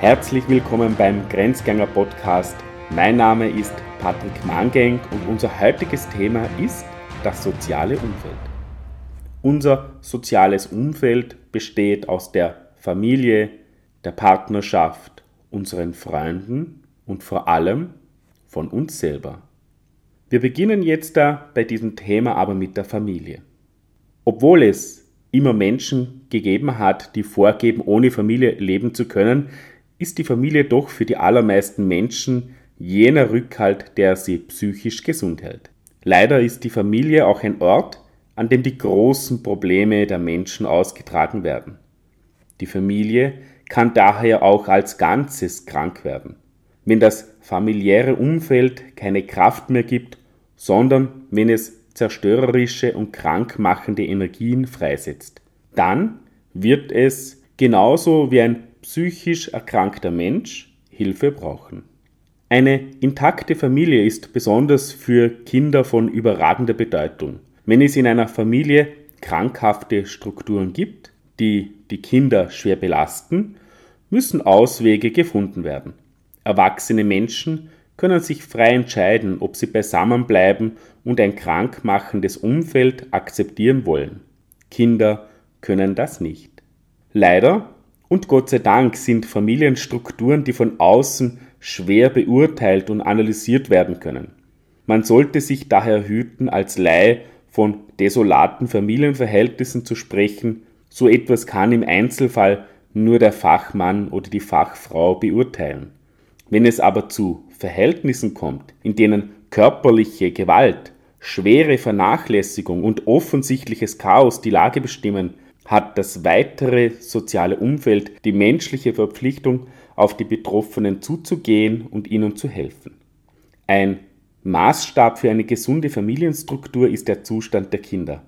Herzlich willkommen beim Grenzgänger Podcast. Mein Name ist Patrick Mangenk und unser heutiges Thema ist das soziale Umfeld. Unser soziales Umfeld besteht aus der Familie, der Partnerschaft, unseren Freunden und vor allem von uns selber. Wir beginnen jetzt da bei diesem Thema aber mit der Familie. Obwohl es immer Menschen gegeben hat, die vorgeben, ohne Familie leben zu können, ist die Familie doch für die allermeisten Menschen jener Rückhalt, der sie psychisch gesund hält. Leider ist die Familie auch ein Ort, an dem die großen Probleme der Menschen ausgetragen werden. Die Familie kann daher auch als Ganzes krank werden, wenn das familiäre Umfeld keine Kraft mehr gibt, sondern wenn es zerstörerische und krankmachende Energien freisetzt. Dann wird es genauso wie ein psychisch erkrankter Mensch Hilfe brauchen. Eine intakte Familie ist besonders für Kinder von überragender Bedeutung. Wenn es in einer Familie krankhafte Strukturen gibt, die die Kinder schwer belasten, müssen Auswege gefunden werden. Erwachsene Menschen können sich frei entscheiden, ob sie beisammen bleiben und ein krankmachendes Umfeld akzeptieren wollen. Kinder können das nicht. Leider und Gott sei Dank sind Familienstrukturen, die von außen schwer beurteilt und analysiert werden können. Man sollte sich daher hüten, als Laie von desolaten Familienverhältnissen zu sprechen. So etwas kann im Einzelfall nur der Fachmann oder die Fachfrau beurteilen. Wenn es aber zu Verhältnissen kommt, in denen körperliche Gewalt, schwere Vernachlässigung und offensichtliches Chaos die Lage bestimmen, hat das weitere soziale Umfeld die menschliche Verpflichtung, auf die Betroffenen zuzugehen und ihnen zu helfen. Ein Maßstab für eine gesunde Familienstruktur ist der Zustand der Kinder.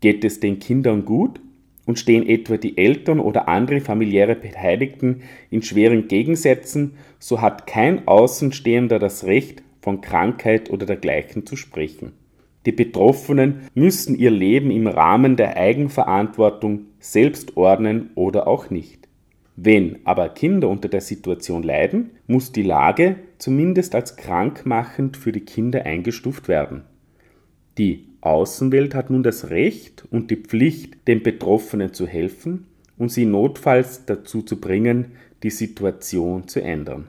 Geht es den Kindern gut und stehen etwa die Eltern oder andere familiäre Beteiligten in schweren Gegensätzen, so hat kein Außenstehender das Recht, von Krankheit oder dergleichen zu sprechen. Die Betroffenen müssen ihr Leben im Rahmen der Eigenverantwortung selbst ordnen oder auch nicht. Wenn aber Kinder unter der Situation leiden, muss die Lage zumindest als krankmachend für die Kinder eingestuft werden. Die Außenwelt hat nun das Recht und die Pflicht, den Betroffenen zu helfen und sie notfalls dazu zu bringen, die Situation zu ändern.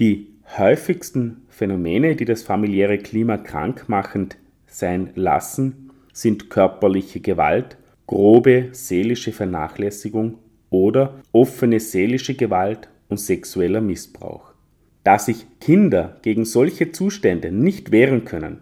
Die häufigsten Phänomene, die das familiäre Klima krankmachend sein lassen, sind körperliche Gewalt, grobe seelische Vernachlässigung oder offene seelische Gewalt und sexueller Missbrauch. Da sich Kinder gegen solche Zustände nicht wehren können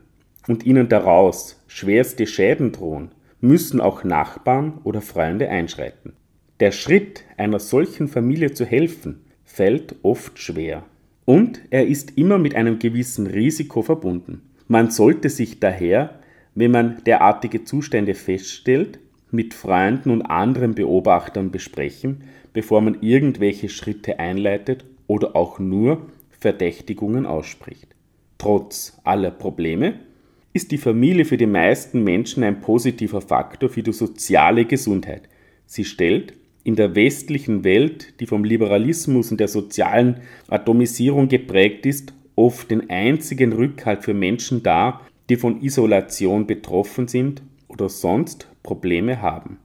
und ihnen daraus schwerste Schäden drohen, müssen auch Nachbarn oder Freunde einschreiten. Der Schritt, einer solchen Familie zu helfen, fällt oft schwer. Und er ist immer mit einem gewissen Risiko verbunden. Man sollte sich daher, wenn man derartige Zustände feststellt, mit Freunden und anderen Beobachtern besprechen, bevor man irgendwelche Schritte einleitet oder auch nur Verdächtigungen ausspricht. Trotz aller Probleme ist die Familie für die meisten Menschen ein positiver Faktor für die soziale Gesundheit. Sie stellt in der westlichen Welt, die vom Liberalismus und der sozialen Atomisierung geprägt ist, oft den einzigen Rückhalt für Menschen dar, die von Isolation betroffen sind oder sonst Probleme haben.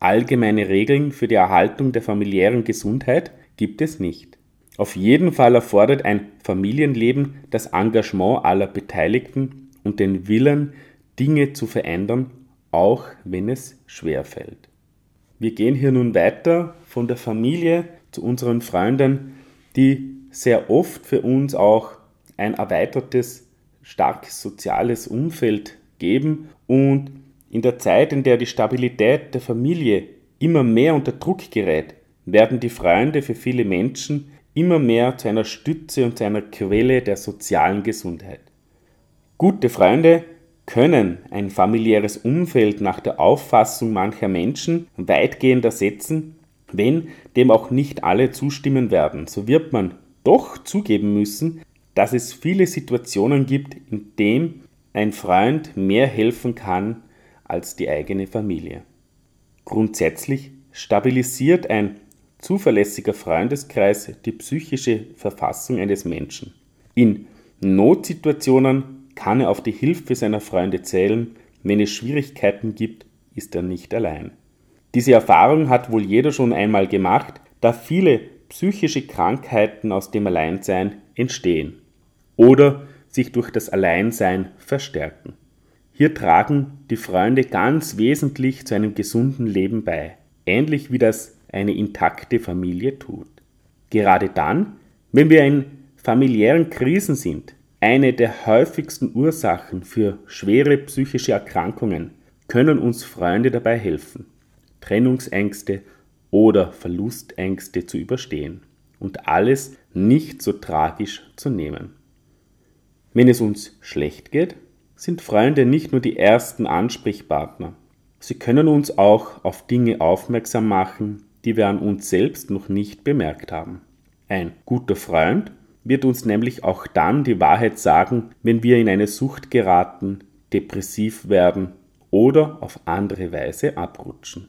Allgemeine Regeln für die Erhaltung der familiären Gesundheit gibt es nicht. Auf jeden Fall erfordert ein Familienleben das Engagement aller Beteiligten und den Willen, Dinge zu verändern, auch wenn es schwer fällt. Wir gehen hier nun weiter von der Familie zu unseren Freunden, die sehr oft für uns auch ein erweitertes, starkes soziales Umfeld geben und in der Zeit, in der die Stabilität der Familie immer mehr unter Druck gerät, werden die Freunde für viele Menschen immer mehr zu einer Stütze und zu einer Quelle der sozialen Gesundheit. Gute Freunde können ein familiäres Umfeld nach der Auffassung mancher Menschen weitgehend ersetzen, wenn dem auch nicht alle zustimmen werden, so wird man doch zugeben müssen, dass es viele Situationen gibt, in denen ein Freund mehr helfen kann als die eigene Familie. Grundsätzlich stabilisiert ein zuverlässiger Freundeskreis die psychische Verfassung eines Menschen. In Notsituationen kann er auf die Hilfe seiner Freunde zählen, wenn es Schwierigkeiten gibt, ist er nicht allein. Diese Erfahrung hat wohl jeder schon einmal gemacht, da viele psychische Krankheiten aus dem Alleinsein entstehen oder sich durch das Alleinsein verstärken. Hier tragen die Freunde ganz wesentlich zu einem gesunden Leben bei, ähnlich wie das eine intakte Familie tut. Gerade dann, wenn wir in familiären Krisen sind, eine der häufigsten Ursachen für schwere psychische Erkrankungen, können uns Freunde dabei helfen, Trennungsängste oder Verlustängste zu überstehen und alles nicht so tragisch zu nehmen. Wenn es uns schlecht geht, sind Freunde nicht nur die ersten Ansprechpartner. Sie können uns auch auf Dinge aufmerksam machen, die wir an uns selbst noch nicht bemerkt haben. Ein guter Freund wird uns nämlich auch dann die Wahrheit sagen, wenn wir in eine Sucht geraten, depressiv werden oder auf andere Weise abrutschen.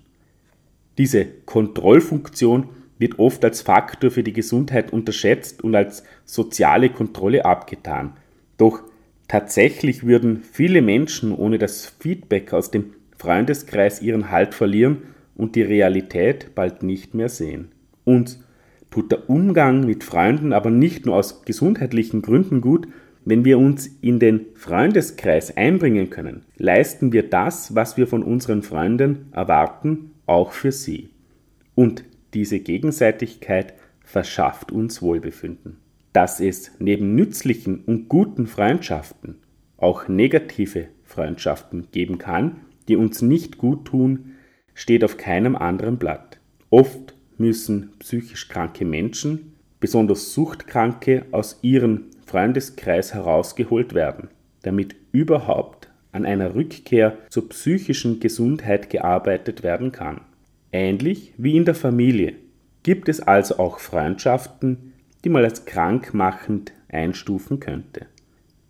Diese Kontrollfunktion wird oft als Faktor für die Gesundheit unterschätzt und als soziale Kontrolle abgetan. Doch tatsächlich würden viele Menschen ohne das Feedback aus dem Freundeskreis ihren Halt verlieren und die Realität bald nicht mehr sehen. Uns tut der Umgang mit Freunden aber nicht nur aus gesundheitlichen Gründen gut, wenn wir uns in den Freundeskreis einbringen können, leisten wir das, was wir von unseren Freunden erwarten, auch für sie. Und diese Gegenseitigkeit verschafft uns Wohlbefinden. Dass es neben nützlichen und guten Freundschaften auch negative Freundschaften geben kann, die uns nicht gut tun, steht auf keinem anderen Blatt. Oft müssen psychisch kranke Menschen, besonders Suchtkranke, aus ihrem Freundeskreis herausgeholt werden, damit überhaupt an einer Rückkehr zur psychischen Gesundheit gearbeitet werden kann. Ähnlich wie in der Familie gibt es also auch Freundschaften, die man als krankmachend einstufen könnte.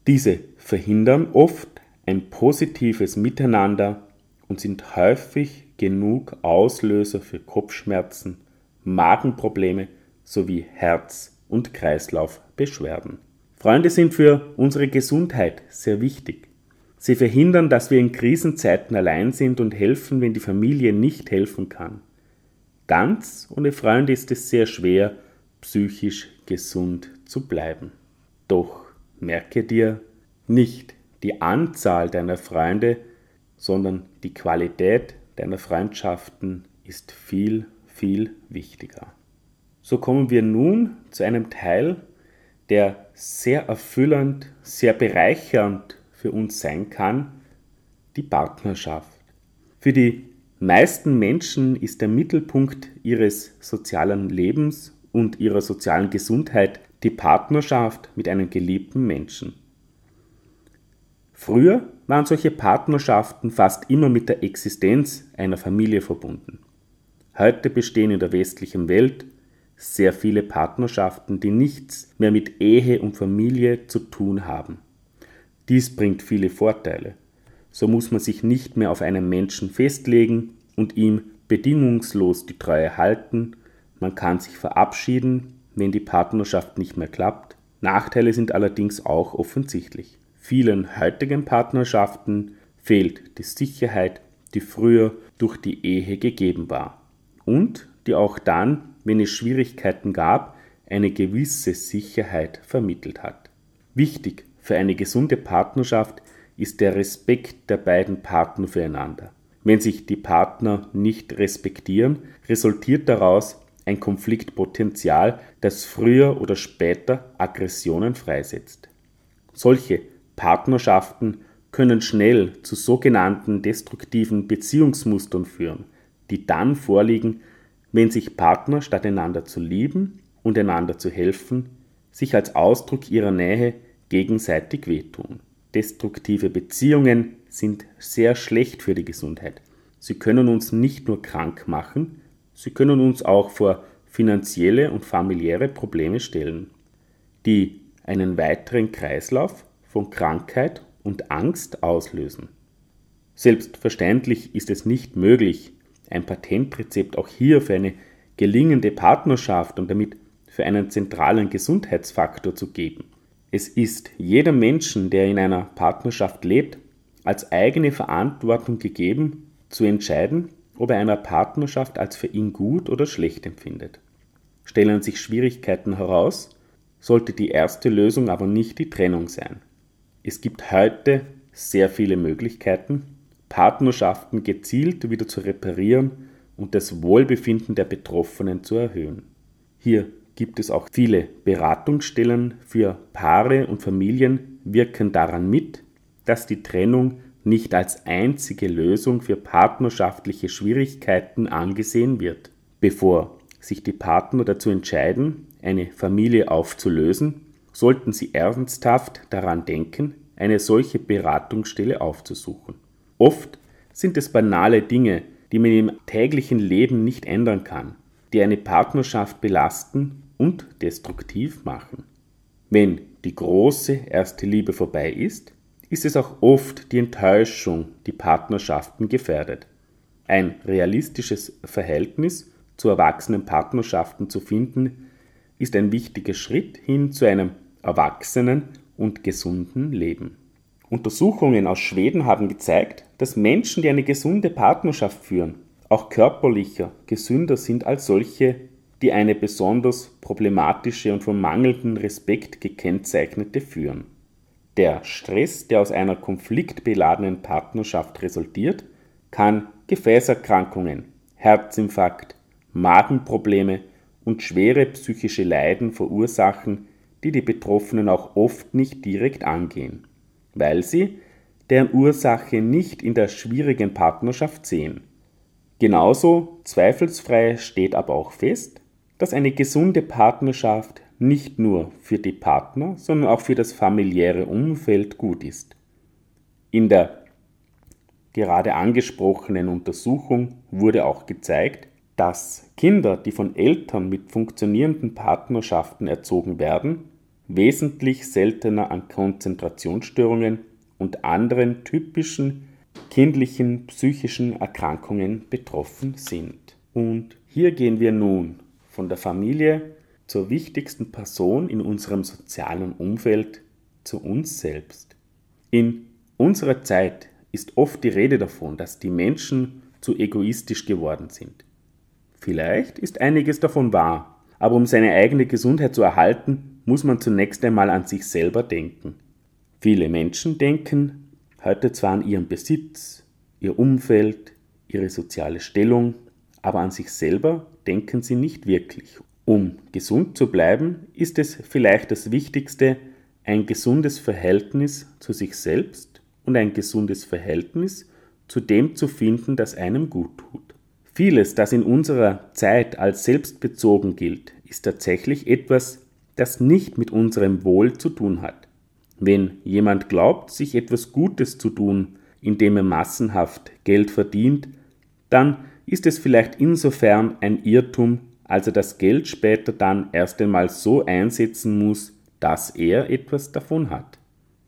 Diese verhindern oft ein positives Miteinander und sind häufig genug Auslöser für Kopfschmerzen, Magenprobleme sowie Herz- und Kreislaufbeschwerden. Freunde sind für unsere Gesundheit sehr wichtig. Sie verhindern, dass wir in Krisenzeiten allein sind und helfen, wenn die Familie nicht helfen kann. Ganz ohne Freunde ist es sehr schwer, psychisch gesund zu bleiben. Doch merke dir, nicht die Anzahl deiner Freunde, sondern die Qualität deiner Freundschaften ist viel, viel wichtiger. So kommen wir nun zu einem Teil, der sehr erfüllend, sehr bereichernd für uns sein kann, die Partnerschaft. Für die meisten Menschen ist der Mittelpunkt ihres sozialen Lebens und ihrer sozialen Gesundheit die Partnerschaft mit einem geliebten Menschen. Früher waren solche Partnerschaften fast immer mit der Existenz einer Familie verbunden. Heute bestehen in der westlichen Welt sehr viele Partnerschaften, die nichts mehr mit Ehe und Familie zu tun haben. Dies bringt viele Vorteile. So muss man sich nicht mehr auf einen Menschen festlegen und ihm bedingungslos die Treue halten, man kann sich verabschieden, wenn die Partnerschaft nicht mehr klappt. Nachteile sind allerdings auch offensichtlich. Vielen heutigen Partnerschaften fehlt die Sicherheit, die früher durch die Ehe gegeben war und die auch dann wenn es Schwierigkeiten gab, eine gewisse Sicherheit vermittelt hat. Wichtig für eine gesunde Partnerschaft ist der Respekt der beiden Partner füreinander. Wenn sich die Partner nicht respektieren, resultiert daraus ein Konfliktpotenzial, das früher oder später Aggressionen freisetzt. Solche Partnerschaften können schnell zu sogenannten destruktiven Beziehungsmustern führen, die dann vorliegen, wenn sich Partner statt einander zu lieben und einander zu helfen, sich als Ausdruck ihrer Nähe gegenseitig wehtun. Destruktive Beziehungen sind sehr schlecht für die Gesundheit. Sie können uns nicht nur krank machen, sie können uns auch vor finanzielle und familiäre Probleme stellen, die einen weiteren Kreislauf von Krankheit und Angst auslösen. Selbstverständlich ist es nicht möglich, ein Patentrezept auch hier für eine gelingende Partnerschaft und damit für einen zentralen Gesundheitsfaktor zu geben. Es ist jedem Menschen, der in einer Partnerschaft lebt, als eigene Verantwortung gegeben, zu entscheiden, ob er einer Partnerschaft als für ihn gut oder schlecht empfindet. Stellen sich Schwierigkeiten heraus, sollte die erste Lösung aber nicht die Trennung sein. Es gibt heute sehr viele Möglichkeiten, Partnerschaften gezielt wieder zu reparieren und das Wohlbefinden der Betroffenen zu erhöhen. Hier gibt es auch viele Beratungsstellen für Paare und Familien, wirken daran mit, dass die Trennung nicht als einzige Lösung für partnerschaftliche Schwierigkeiten angesehen wird. Bevor sich die Partner dazu entscheiden, eine Familie aufzulösen, sollten sie ernsthaft daran denken, eine solche Beratungsstelle aufzusuchen. Oft sind es banale Dinge, die man im täglichen Leben nicht ändern kann, die eine Partnerschaft belasten und destruktiv machen. Wenn die große erste Liebe vorbei ist, ist es auch oft die Enttäuschung, die Partnerschaften gefährdet. Ein realistisches Verhältnis zu erwachsenen Partnerschaften zu finden, ist ein wichtiger Schritt hin zu einem erwachsenen und gesunden Leben. Untersuchungen aus Schweden haben gezeigt, dass Menschen, die eine gesunde Partnerschaft führen, auch körperlicher gesünder sind als solche, die eine besonders problematische und von mangelndem Respekt gekennzeichnete führen. Der Stress, der aus einer konfliktbeladenen Partnerschaft resultiert, kann Gefäßerkrankungen, Herzinfarkt, Magenprobleme und schwere psychische Leiden verursachen, die die Betroffenen auch oft nicht direkt angehen, weil sie deren Ursache nicht in der schwierigen Partnerschaft sehen. Genauso zweifelsfrei steht aber auch fest, dass eine gesunde Partnerschaft nicht nur für die Partner, sondern auch für das familiäre Umfeld gut ist. In der gerade angesprochenen Untersuchung wurde auch gezeigt, dass Kinder, die von Eltern mit funktionierenden Partnerschaften erzogen werden, wesentlich seltener an Konzentrationsstörungen und anderen typischen kindlichen psychischen Erkrankungen betroffen sind. Und hier gehen wir nun von der Familie zur wichtigsten Person in unserem sozialen Umfeld, zu uns selbst. In unserer Zeit ist oft die Rede davon, dass die Menschen zu egoistisch geworden sind. Vielleicht ist einiges davon wahr, aber um seine eigene Gesundheit zu erhalten, muss man zunächst einmal an sich selber denken. Viele Menschen denken heute zwar an ihren Besitz, ihr Umfeld, ihre soziale Stellung, aber an sich selber denken sie nicht wirklich. Um gesund zu bleiben, ist es vielleicht das Wichtigste, ein gesundes Verhältnis zu sich selbst und ein gesundes Verhältnis zu dem zu finden, das einem gut tut. Vieles, das in unserer Zeit als selbstbezogen gilt, ist tatsächlich etwas, das nicht mit unserem Wohl zu tun hat. Wenn jemand glaubt, sich etwas Gutes zu tun, indem er massenhaft Geld verdient, dann ist es vielleicht insofern ein Irrtum, als er das Geld später dann erst einmal so einsetzen muss, dass er etwas davon hat.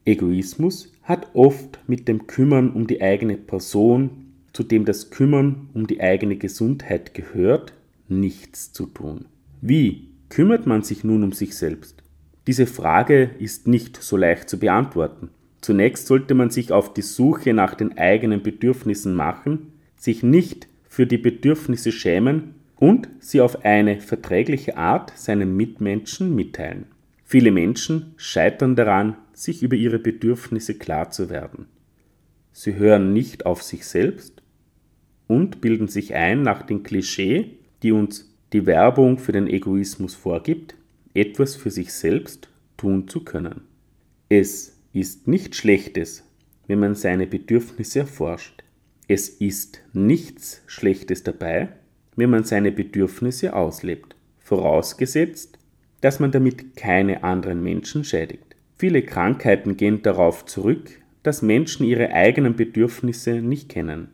Egoismus hat oft mit dem Kümmern um die eigene Person, zu dem das Kümmern um die eigene Gesundheit gehört, nichts zu tun. Wie kümmert man sich nun um sich selbst? Diese Frage ist nicht so leicht zu beantworten. Zunächst sollte man sich auf die Suche nach den eigenen Bedürfnissen machen, sich nicht für die Bedürfnisse schämen und sie auf eine verträgliche Art seinen Mitmenschen mitteilen. Viele Menschen scheitern daran, sich über ihre Bedürfnisse klar zu werden. Sie hören nicht auf sich selbst und bilden sich ein nach dem Klischee, die uns die Werbung für den Egoismus vorgibt, etwas für sich selbst tun zu können. Es ist nichts Schlechtes, wenn man seine Bedürfnisse erforscht. Es ist nichts Schlechtes dabei, wenn man seine Bedürfnisse auslebt, vorausgesetzt, dass man damit keine anderen Menschen schädigt. Viele Krankheiten gehen darauf zurück, dass Menschen ihre eigenen Bedürfnisse nicht kennen.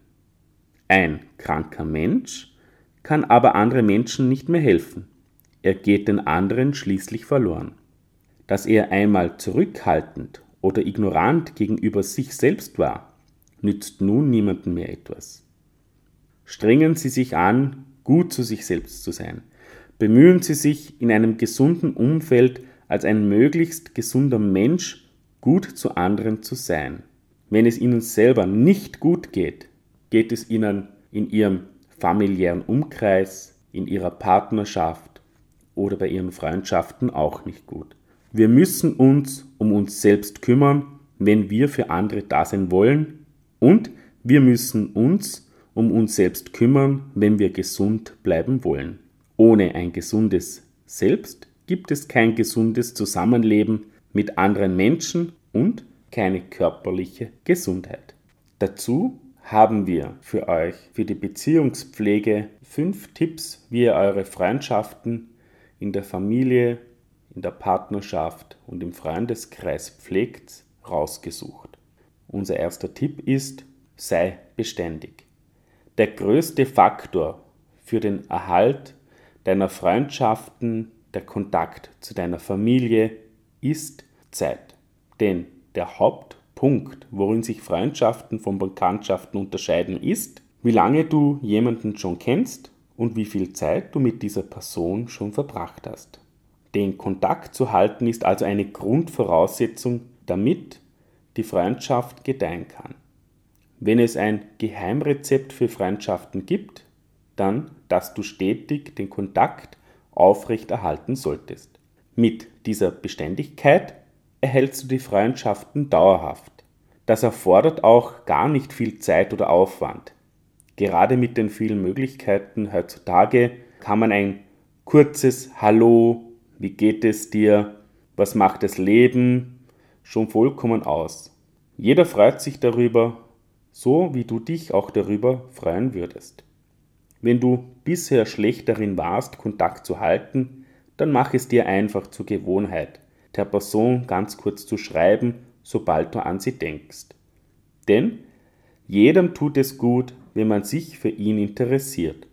Ein kranker Mensch kann aber anderen Menschen nicht mehr helfen. Er geht den anderen schließlich verloren. Dass er einmal zurückhaltend oder ignorant gegenüber sich selbst war, nützt nun niemandem mehr etwas. Strengen Sie sich an, gut zu sich selbst zu sein. Bemühen Sie sich in einem gesunden Umfeld als ein möglichst gesunder Mensch gut zu anderen zu sein. Wenn es Ihnen selber nicht gut geht, geht es Ihnen in Ihrem familiären Umkreis, in Ihrer Partnerschaft oder bei Ihren Freundschaften auch nicht gut. Wir müssen uns um uns selbst kümmern, wenn wir für andere da sein wollen und wir müssen uns um uns selbst kümmern, wenn wir gesund bleiben wollen. Ohne ein gesundes Selbst gibt es kein gesundes Zusammenleben mit anderen Menschen und keine körperliche Gesundheit. Dazu haben wir für euch für die Beziehungspflege fünf Tipps, wie ihr eure Freundschaften in der Familie, in der Partnerschaft und im Freundeskreis pflegt, rausgesucht. Unser erster Tipp ist, sei beständig. Der größte Faktor für den Erhalt deiner Freundschaften, der Kontakt zu deiner Familie ist Zeit. Denn der Hauptpunkt, worin sich Freundschaften von Bekanntschaften unterscheiden, ist, wie lange du jemanden schon kennst und wie viel Zeit du mit dieser Person schon verbracht hast. Den Kontakt zu halten ist also eine Grundvoraussetzung, damit die Freundschaft gedeihen kann. Wenn es ein Geheimrezept für Freundschaften gibt, dann, dass du stetig den Kontakt aufrechterhalten solltest. Mit dieser Beständigkeit erhältst du die Freundschaften dauerhaft. Das erfordert auch gar nicht viel Zeit oder Aufwand. Gerade mit den vielen Möglichkeiten heutzutage kann man ein kurzes Hallo, wie geht es dir, was macht das Leben schon vollkommen aus. Jeder freut sich darüber, so wie du dich auch darüber freuen würdest. Wenn du bisher schlecht darin warst, Kontakt zu halten, dann mach es dir einfach zur Gewohnheit, der Person ganz kurz zu schreiben, sobald du an sie denkst. Denn jedem tut es gut, wenn man sich für ihn interessiert.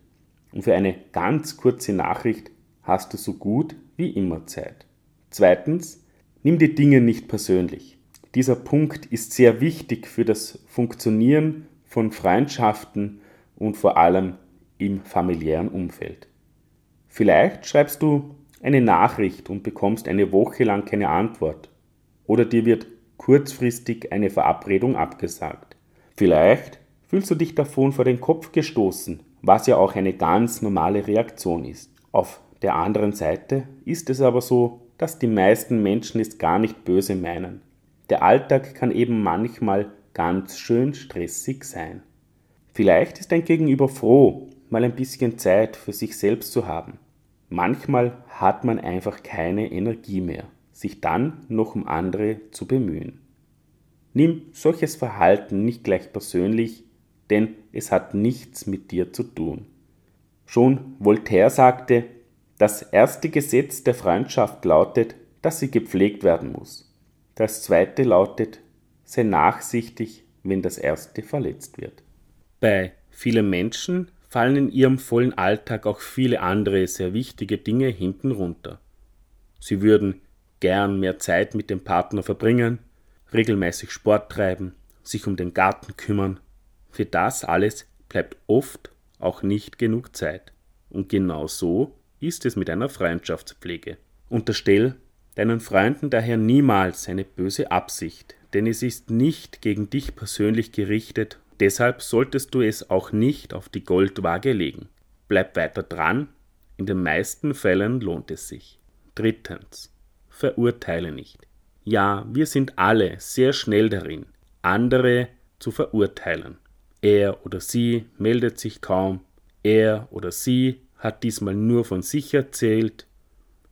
Und für eine ganz kurze Nachricht hast du so gut wie immer Zeit. Zweitens, nimm die Dinge nicht persönlich. Dieser Punkt ist sehr wichtig für das Funktionieren von Freundschaften und vor allem im familiären Umfeld. Vielleicht schreibst du eine Nachricht und bekommst eine Woche lang keine Antwort. Oder dir wird kurzfristig eine Verabredung abgesagt. Vielleicht fühlst du dich davon vor den Kopf gestoßen, was ja auch eine ganz normale Reaktion ist. Auf der anderen Seite ist es aber so, dass die meisten Menschen es gar nicht böse meinen. Der Alltag kann eben manchmal ganz schön stressig sein. Vielleicht ist dein Gegenüber froh, mal ein bisschen Zeit für sich selbst zu haben. Manchmal hat man einfach keine Energie mehr, sich dann noch um andere zu bemühen. Nimm solches Verhalten nicht gleich persönlich, denn es hat nichts mit dir zu tun. Schon Voltaire sagte, das erste Gesetz der Freundschaft lautet, dass sie gepflegt werden muss. Das zweite lautet, sei nachsichtig, wenn das erste verletzt wird. Bei vielen Menschen fallen in ihrem vollen Alltag auch viele andere sehr wichtige Dinge hinten runter. Sie würden gern mehr Zeit mit dem Partner verbringen, regelmäßig Sport treiben, sich um den Garten kümmern. Für das alles bleibt oft auch nicht genug Zeit. Und genau so ist es mit einer Freundschaftspflege. Unterstell deinen Freunden daher niemals eine böse Absicht, denn es ist nicht gegen dich persönlich gerichtet, deshalb solltest du es auch nicht auf die Goldwaage legen. Bleib weiter dran, in den meisten Fällen lohnt es sich. Drittens. Verurteile nicht. Ja, wir sind alle sehr schnell darin, andere zu verurteilen. Er oder sie meldet sich kaum, er oder sie hat diesmal nur von sich erzählt,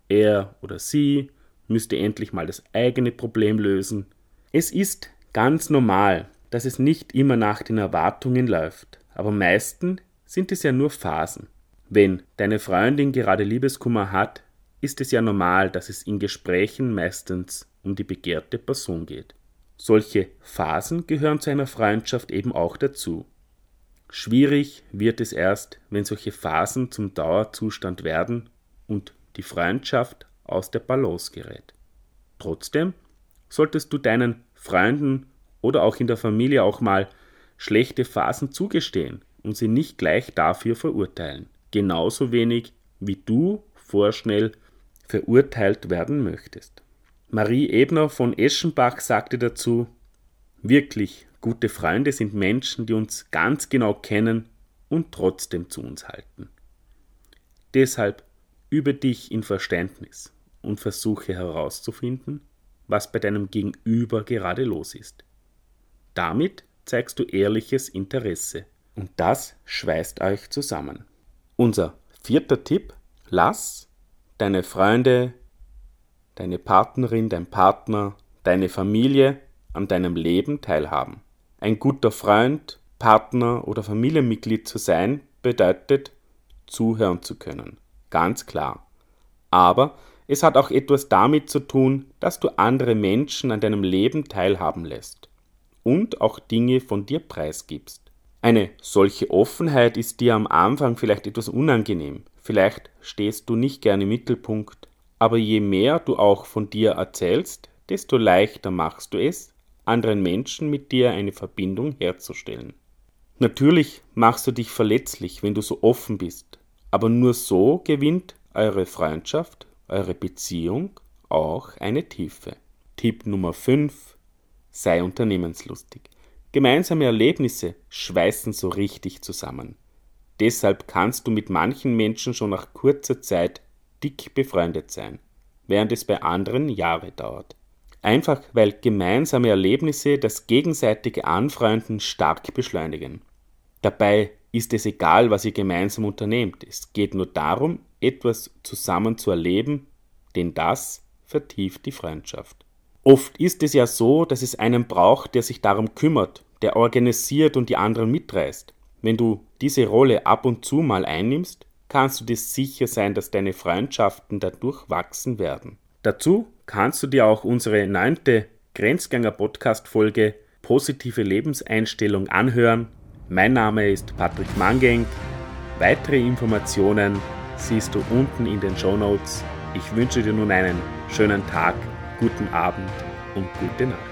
er oder sie müsste endlich mal das eigene Problem lösen. Es ist ganz normal, dass es nicht immer nach den Erwartungen läuft, aber meistens sind es ja nur Phasen. Wenn deine Freundin gerade Liebeskummer hat, ist es ja normal, dass es in Gesprächen meistens um die begehrte Person geht. Solche Phasen gehören zu einer Freundschaft eben auch dazu. Schwierig wird es erst, wenn solche Phasen zum Dauerzustand werden und die Freundschaft aus der Balance gerät. Trotzdem solltest du deinen Freunden oder auch in der Familie auch mal schlechte Phasen zugestehen und sie nicht gleich dafür verurteilen. genauso wenig wie du vorschnell verurteilt werden möchtest. Marie Ebner von Eschenbach sagte dazu, wirklich gute Freunde sind Menschen, die uns ganz genau kennen und trotzdem zu uns halten. Deshalb übe dich in Verständnis und versuche herauszufinden, was bei deinem Gegenüber gerade los ist. Damit zeigst du ehrliches Interesse und das schweißt euch zusammen. Unser vierter Tipp, lass deine Freunde, deine Partnerin, dein Partner, deine Familie an deinem Leben teilhaben. Ein guter Freund, Partner oder Familienmitglied zu sein bedeutet, zuhören zu können. Ganz klar. Aber es hat auch etwas damit zu tun, dass du andere Menschen an deinem Leben teilhaben lässt und auch Dinge von dir preisgibst. Eine solche Offenheit ist dir am Anfang vielleicht etwas unangenehm, vielleicht stehst du nicht gerne im Mittelpunkt, aber je mehr du auch von dir erzählst, desto leichter machst du es, anderen Menschen mit dir eine Verbindung herzustellen. Natürlich machst du dich verletzlich, wenn du so offen bist, aber nur so gewinnt eure Freundschaft, eure Beziehung auch eine Tiefe. Tipp Nummer 5. Sei unternehmenslustig. Gemeinsame Erlebnisse schweißen so richtig zusammen. Deshalb kannst du mit manchen Menschen schon nach kurzer Zeit dick befreundet sein, während es bei anderen Jahre dauert. Einfach weil gemeinsame Erlebnisse das gegenseitige Anfreunden stark beschleunigen. Dabei ist es egal, was ihr gemeinsam unternehmt. Es geht nur darum, etwas zusammen zu erleben, denn das vertieft die Freundschaft. Oft ist es ja so, dass es einen braucht, der sich darum kümmert, der organisiert und die anderen mitreißt. Wenn du diese Rolle ab und zu mal einnimmst, kannst du dir sicher sein, dass deine Freundschaften dadurch wachsen werden. Dazu kannst du dir auch unsere neunte Grenzgänger-Podcast-Folge Positive Lebenseinstellung anhören. Mein Name ist Patrick Mangeng. Weitere Informationen siehst du unten in den Show Notes. Ich wünsche dir nun einen schönen Tag, guten Abend und gute Nacht.